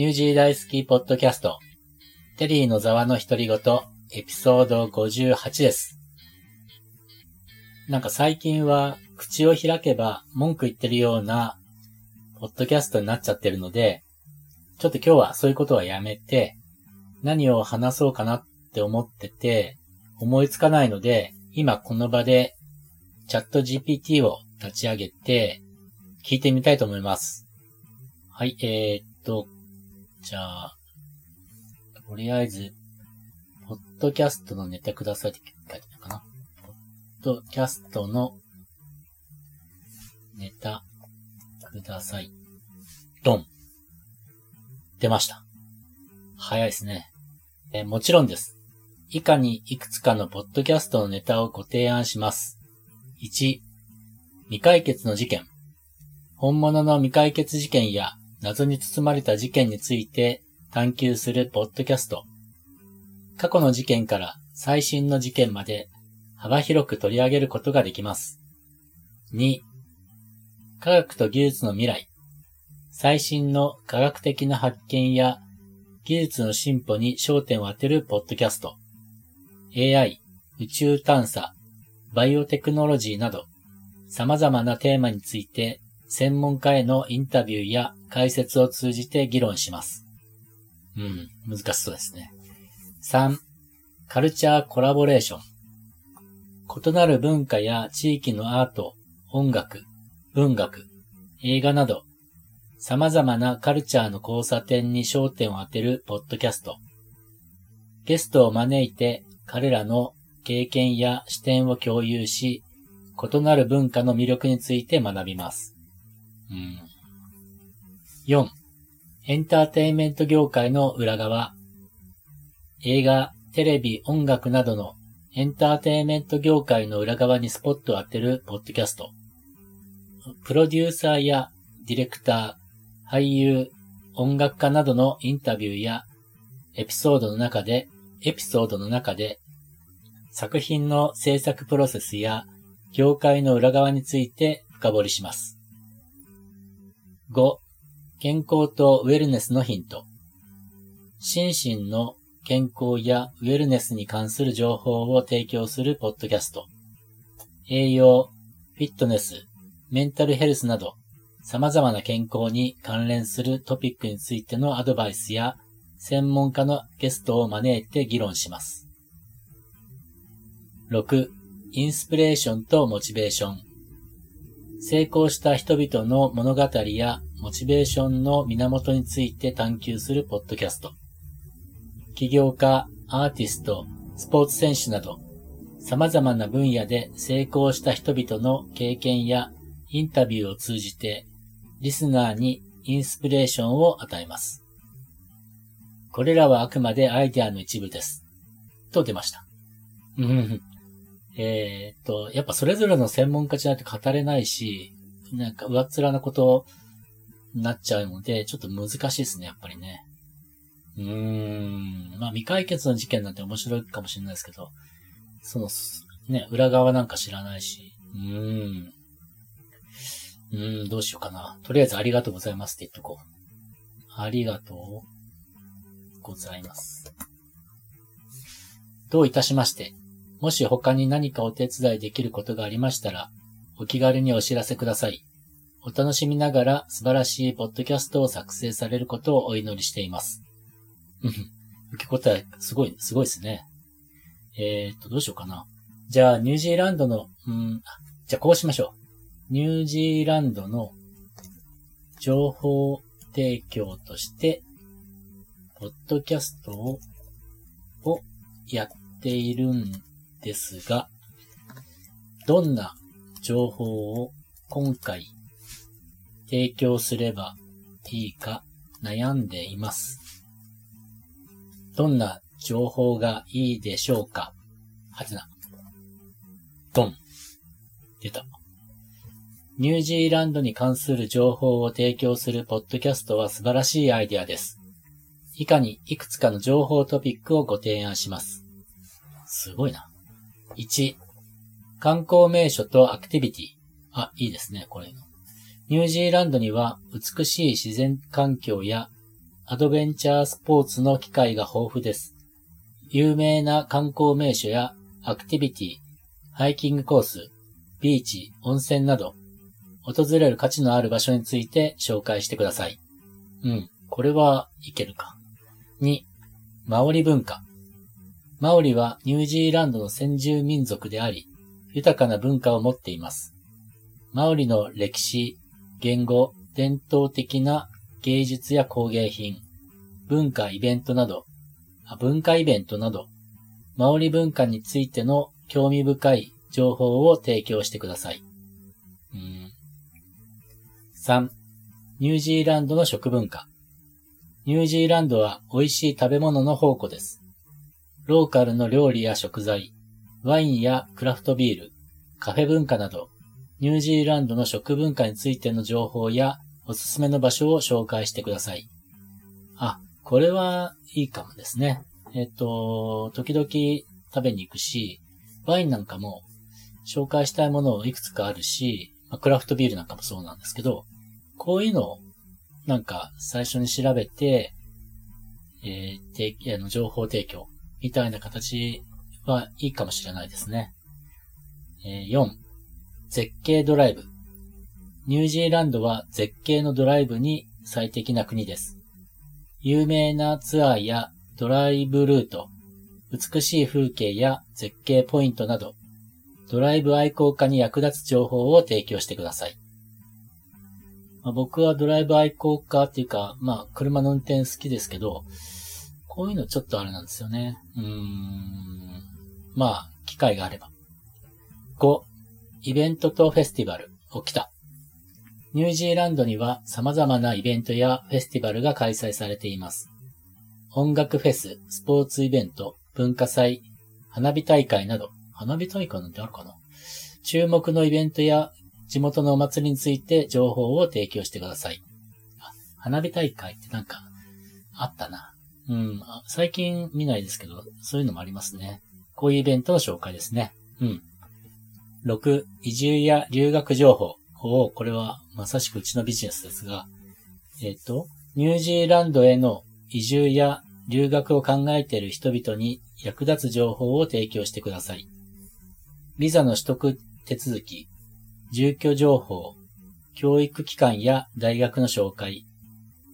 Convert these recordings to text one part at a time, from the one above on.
ニュージー大好きポッドキャスト、テリーのざわの独り言、エピソード58です。なんか最近は口を開けば文句言ってるようなポッドキャストになっちゃってるので、ちょっと今日はそういうことはやめて、何を話そうかなって思ってて、思いつかないので、今この場でチャット GPT を立ち上げて、聞いてみたいと思います。はい、えー、っと、じゃあ、とりあえず、ポッドキャストのネタくださいって書いてあるかな。ポッドキャストのネタください。ドン。出ました。早いですね。えもちろんです。以下にいくつかのポッドキャストのネタをご提案します。1、未解決の事件。本物の未解決事件や謎に包まれた事件について探求するポッドキャスト。過去の事件から最新の事件まで幅広く取り上げることができます。2、科学と技術の未来。最新の科学的な発見や技術の進歩に焦点を当てるポッドキャスト。AI、宇宙探査、バイオテクノロジーなど様々なテーマについて専門家へのインタビューや解説を通じて議論します。うん、難しそうですね。3、カルチャーコラボレーション。異なる文化や地域のアート、音楽、文学、映画など、様々なカルチャーの交差点に焦点を当てるポッドキャスト。ゲストを招いて彼らの経験や視点を共有し、異なる文化の魅力について学びます。うん、4. エンターテインメント業界の裏側。映画、テレビ、音楽などのエンターテインメント業界の裏側にスポットを当てるポッドキャスト。プロデューサーやディレクター、俳優、音楽家などのインタビューやエピソードの中で、エピソードの中で作品の制作プロセスや業界の裏側について深掘りします。5. 健康とウェルネスのヒント。心身の健康やウェルネスに関する情報を提供するポッドキャスト。栄養、フィットネス、メンタルヘルスなど、様々な健康に関連するトピックについてのアドバイスや、専門家のゲストを招いて議論します。6. インスピレーションとモチベーション。成功した人々の物語やモチベーションの源について探求するポッドキャスト。起業家、アーティスト、スポーツ選手など、様々な分野で成功した人々の経験やインタビューを通じて、リスナーにインスピレーションを与えます。これらはあくまでアイデアの一部です。と出ました。えー、っと、やっぱそれぞれの専門家じゃないと語れないし、なんか上っ面なことになっちゃうので、ちょっと難しいですね、やっぱりね。うーん。まあ未解決の事件なんて面白いかもしれないですけど、その、ね、裏側なんか知らないし、うーん。うーん、どうしようかな。とりあえずありがとうございますって言っとこう。ありがとうございます。どういたしまして。もし他に何かお手伝いできることがありましたら、お気軽にお知らせください。お楽しみながら素晴らしいポッドキャストを作成されることをお祈りしています。うん。受け答え、すごい、すごいですね。えー、っと、どうしようかな。じゃあ、ニュージーランドの、うん、じゃあこうしましょう。ニュージーランドの情報提供として、ポッドキャストを、をやっているんですが、どんな情報を今回提供すればいいか悩んでいます。どんな情報がいいでしょうか？はてな。ドン。出た。ニュージーランドに関する情報を提供するポッドキャストは素晴らしいアイデアです。以下にいくつかの情報トピックをご提案します。すごいな。1、観光名所とアクティビティ。あ、いいですね、これ。ニュージーランドには美しい自然環境やアドベンチャースポーツの機会が豊富です。有名な観光名所やアクティビティ、ハイキングコース、ビーチ、温泉など、訪れる価値のある場所について紹介してください。うん、これはいけるか。2、マオリ文化。マオリはニュージーランドの先住民族であり、豊かな文化を持っています。マオリの歴史、言語、伝統的な芸術や工芸品、文化イベントなど、文化イベントなど、マオリ文化についての興味深い情報を提供してください。3. ニュージーランドの食文化。ニュージーランドは美味しい食べ物の宝庫です。ローカルの料理や食材、ワインやクラフトビール、カフェ文化など、ニュージーランドの食文化についての情報やおすすめの場所を紹介してください。あ、これはいいかもですね。えっと、時々食べに行くし、ワインなんかも紹介したいものをいくつかあるし、ま、クラフトビールなんかもそうなんですけど、こういうのをなんか最初に調べて、えー、あの情報提供みたいな形はいいかもしれないですね。え、4、絶景ドライブ。ニュージーランドは絶景のドライブに最適な国です。有名なツアーやドライブルート、美しい風景や絶景ポイントなど、ドライブ愛好家に役立つ情報を提供してください。まあ、僕はドライブ愛好家っていうか、まあ、車の運転好きですけど、こういうのちょっとあれなんですよね。うーん。まあ、機会があれば。5、イベントとフェスティバル。起きた。ニュージーランドには様々なイベントやフェスティバルが開催されています。音楽フェス、スポーツイベント、文化祭、花火大会など、花火大会なんてあるかな？注目のイベントや地元のお祭りについて情報を提供してください。花火大会ってなんか、あったな。うん、最近見ないですけど、そういうのもありますね。こういうイベントの紹介ですね。うん。6、移住や留学情報。おこれはまさしくうちのビジネスですが、えっ、ー、と、ニュージーランドへの移住や留学を考えている人々に役立つ情報を提供してください。ビザの取得手続き、住居情報、教育機関や大学の紹介、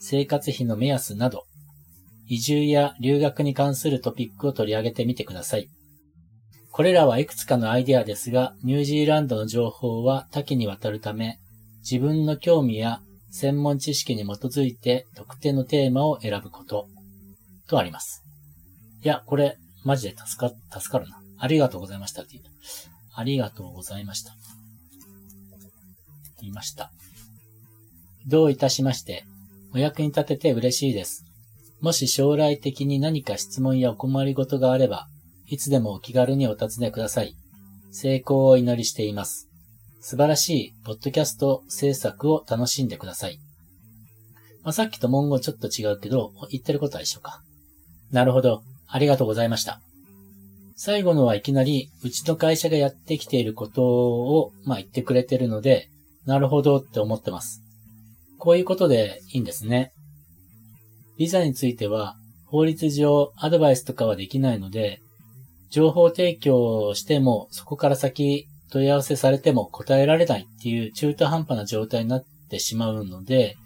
生活費の目安など、移住や留学に関するトピックを取り上げてみてください。これらはいくつかのアイデアですが、ニュージーランドの情報は多岐にわたるため、自分の興味や専門知識に基づいて特定のテーマを選ぶこと、とあります。いや、これ、マジで助か、助かるな。ありがとうございましたって言う。ありがとうございました。言いました。どういたしまして、お役に立てて嬉しいです。もし将来的に何か質問やお困りごとがあれば、いつでもお気軽にお尋ねください。成功をお祈りしています。素晴らしいポッドキャスト制作を楽しんでください。まあ、さっきと文言ちょっと違うけど、言ってることは一緒か。なるほど。ありがとうございました。最後のはいきなり、うちの会社がやってきていることを、まあ、言ってくれてるので、なるほどって思ってます。こういうことでいいんですね。ビザについては法律上アドバイスとかはできないので、情報提供をしてもそこから先問い合わせされても答えられないっていう中途半端な状態になってしまうので、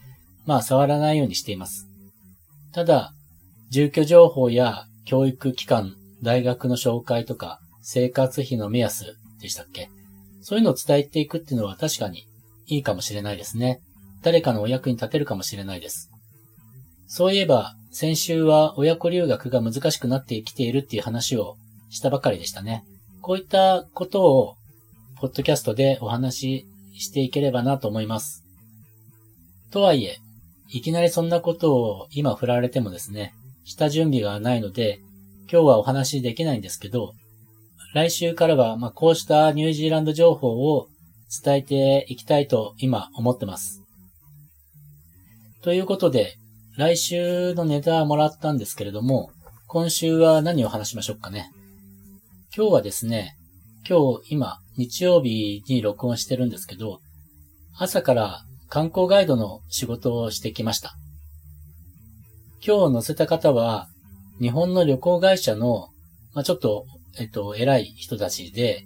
まあ触らないようにしています。ただ、住居情報や教育機関、大学の紹介とか生活費の目安でしたっけ？そういうのを伝えていくっていうのは確かにいいかもしれないですね。誰かのお役に立てるかもしれないです。そういえば、先週は親子留学が難しくなってきているっていう話をしたばかりでしたね。こういったことを、ポッドキャストでお話ししていければなと思います。とはいえ、いきなりそんなことを今振られてもですね、した準備がないので、今日はお話しできないんですけど、来週からは、ま、こうしたニュージーランド情報を伝えていきたいと今思ってます。ということで、来週のネタはもらったんですけれども、今週は何を話しましょうかね。今日はですね、今日今日曜日に録音してるんですけど、朝から観光ガイドの仕事をしてきました。今日載せた方は、日本の旅行会社の、まあ、ちょっと、えっと、偉い人たちで、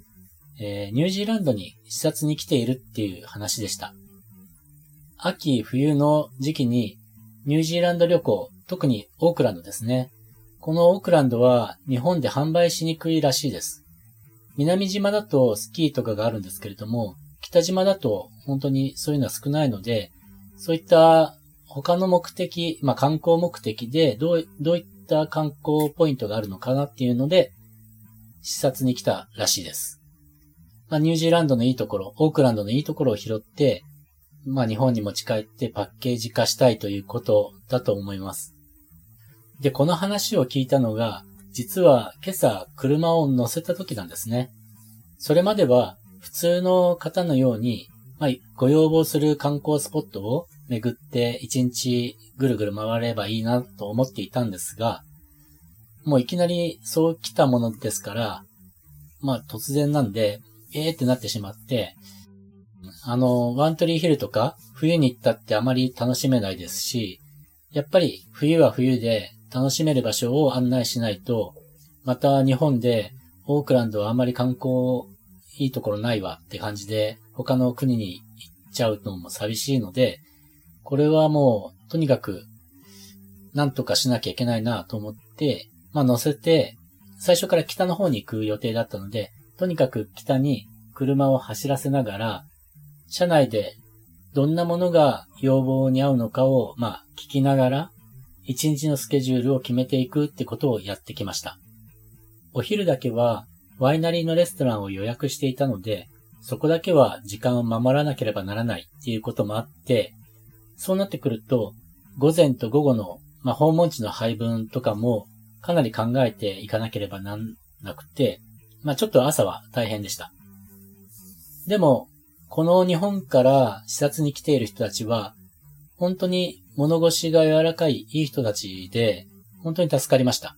えー、ニュージーランドに視察に来ているっていう話でした。秋、冬の時期にニュージーランド旅行、特にオークランドですね。このオークランドは日本で販売しにくいらしいです。南島だとスキーとかがあるんですけれども、北島だと本当にそういうのは少ないので、そういった他の目的、まあ観光目的でどうどういった観光ポイントがあるのかなっていうので、視察に来たらしいです。まあ、ニュージーランドのいいところ、オークランドのいいところを拾って、まあ、日本に持ち帰ってパッケージ化したいということだと思います。で、この話を聞いたのが、実は今朝車を乗せた時なんですね。それまでは普通の方のように、まあ、ご要望する観光スポットを巡って一日ぐるぐる回ればいいなと思っていたんですが、もういきなりそう来たものですから、まあ突然なんで、ええー、ってなってしまって、あの、ワントリーヒルとか冬に行ったってあまり楽しめないですし、やっぱり冬は冬で楽しめる場所を案内しないと、また日本でオークランドはあまり観光いいところないわって感じで他の国に行っちゃうのも寂しいので、これはもうとにかくなんとかしなきゃいけないなと思って、まあ乗せて最初から北の方に行く予定だったので、とにかく北に車を走らせながら、車内でどんなものが要望に合うのかを、まあ、聞きながら、一日のスケジュールを決めていくってことをやってきました。お昼だけは、ワイナリーのレストランを予約していたので、そこだけは時間を守らなければならないっていうこともあって、そうなってくると、午前と午後の、まあ、訪問地の配分とかもかなり考えていかなければなんなくて、まあちょっと朝は大変でした。でも、この日本から視察に来ている人たちは、本当に物腰が柔らかいいい人たちで、本当に助かりました。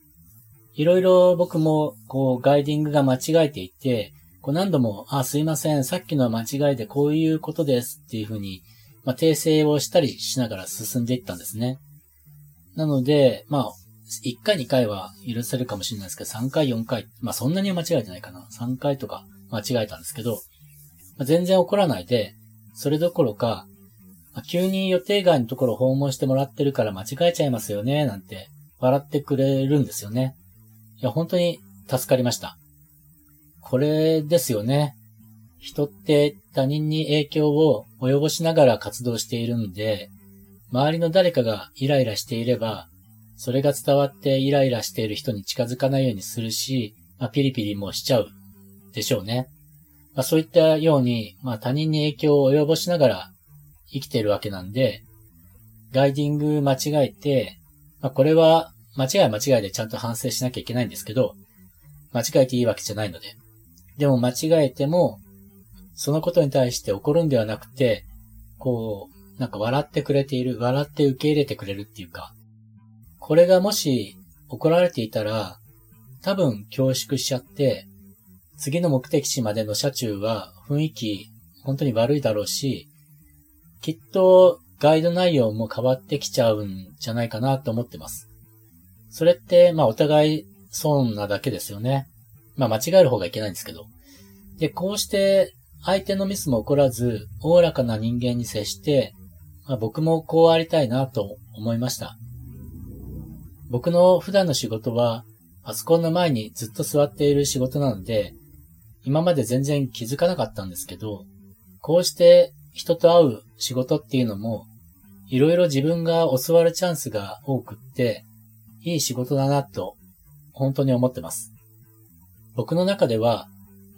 いろいろ僕も、こう、ガイディングが間違えていて、こう何度も、あ、すいません、さっきの間違いでこういうことですっていうふうに、まあ、訂正をしたりしながら進んでいったんですね。なので、まあ、1回2回は許せるかもしれないですけど、3回4回、まあそんなには間違えてないかな。3回とか間違えたんですけど、全然怒らないで、それどころか、ま、急に予定外のところ訪問してもらってるから間違えちゃいますよね、なんて笑ってくれるんですよね。いや、本当に助かりました。これですよね。人って他人に影響を及ぼしながら活動しているんで、周りの誰かがイライラしていれば、それが伝わってイライラしている人に近づかないようにするし、まあ、ピリピリもしちゃうでしょうね。まあ、そういったように、まあ、他人に影響を及ぼしながら生きているわけなんで、ガイディング間違えて、まあ、これは間違い間違いでちゃんと反省しなきゃいけないんですけど、間違えていいわけじゃないので。でも間違えても、そのことに対して怒るんではなくて、こう、なんか笑ってくれている、笑って受け入れてくれるっていうか、これがもし怒られていたら、多分恐縮しちゃって、次の目的地までの車中は雰囲気本当に悪いだろうし、きっとガイド内容も変わってきちゃうんじゃないかなと思ってます。それって、まあお互い損なだけですよね。まあ間違える方がいけないんですけど。で、こうして相手のミスも起こらず、おおらかな人間に接して、まあ、僕もこうありたいなと思いました。僕の普段の仕事は、パソコンの前にずっと座っている仕事なので、今まで全然気づかなかったんですけど、こうして人と会う仕事っていうのも、いろいろ自分が教わるチャンスが多くって、いい仕事だなと、本当に思ってます。僕の中では、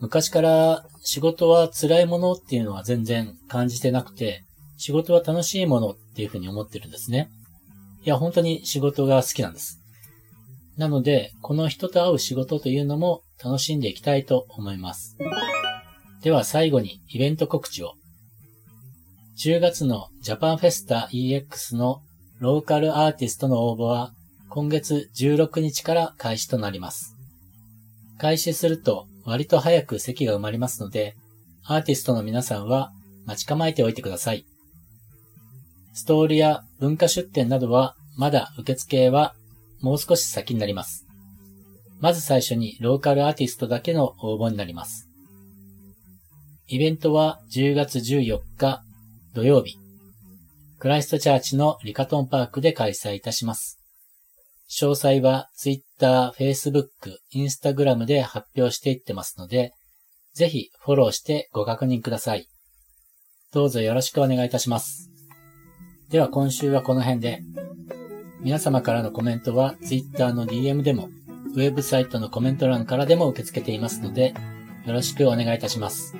昔から仕事は辛いものっていうのは全然感じてなくて、仕事は楽しいものっていうふうに思ってるんですね。いや、本当に仕事が好きなんです。なので、この人と会う仕事というのも楽しんでいきたいと思います。では最後にイベント告知を。10月のジャパンフェスタ EX のローカルアーティストの応募は今月16日から開始となります。開始すると割と早く席が埋まりますので、アーティストの皆さんは待ち構えておいてください。ストールや文化出展などはまだ受付はもう少し先になります。まず最初にローカルアーティストだけの応募になります。イベントは10月14日土曜日、クライストチャーチのリカトンパークで開催いたします。詳細は Twitter、Facebook、Instagram で発表していってますので、ぜひフォローしてご確認ください。どうぞよろしくお願いいたします。では今週はこの辺で。皆様からのコメントは Twitter の DM でも、ウェブサイトのコメント欄からでも受け付けていますので、よろしくお願いいたします。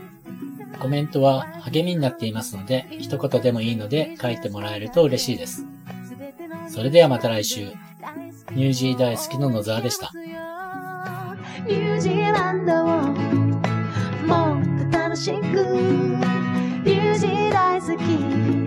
コメントは励みになっていますので、一言でもいいので書いてもらえると嬉しいです。それではまた来週。ニュージー大好きの野沢でした。ニュージーランドをもっと楽しくニュージー大好き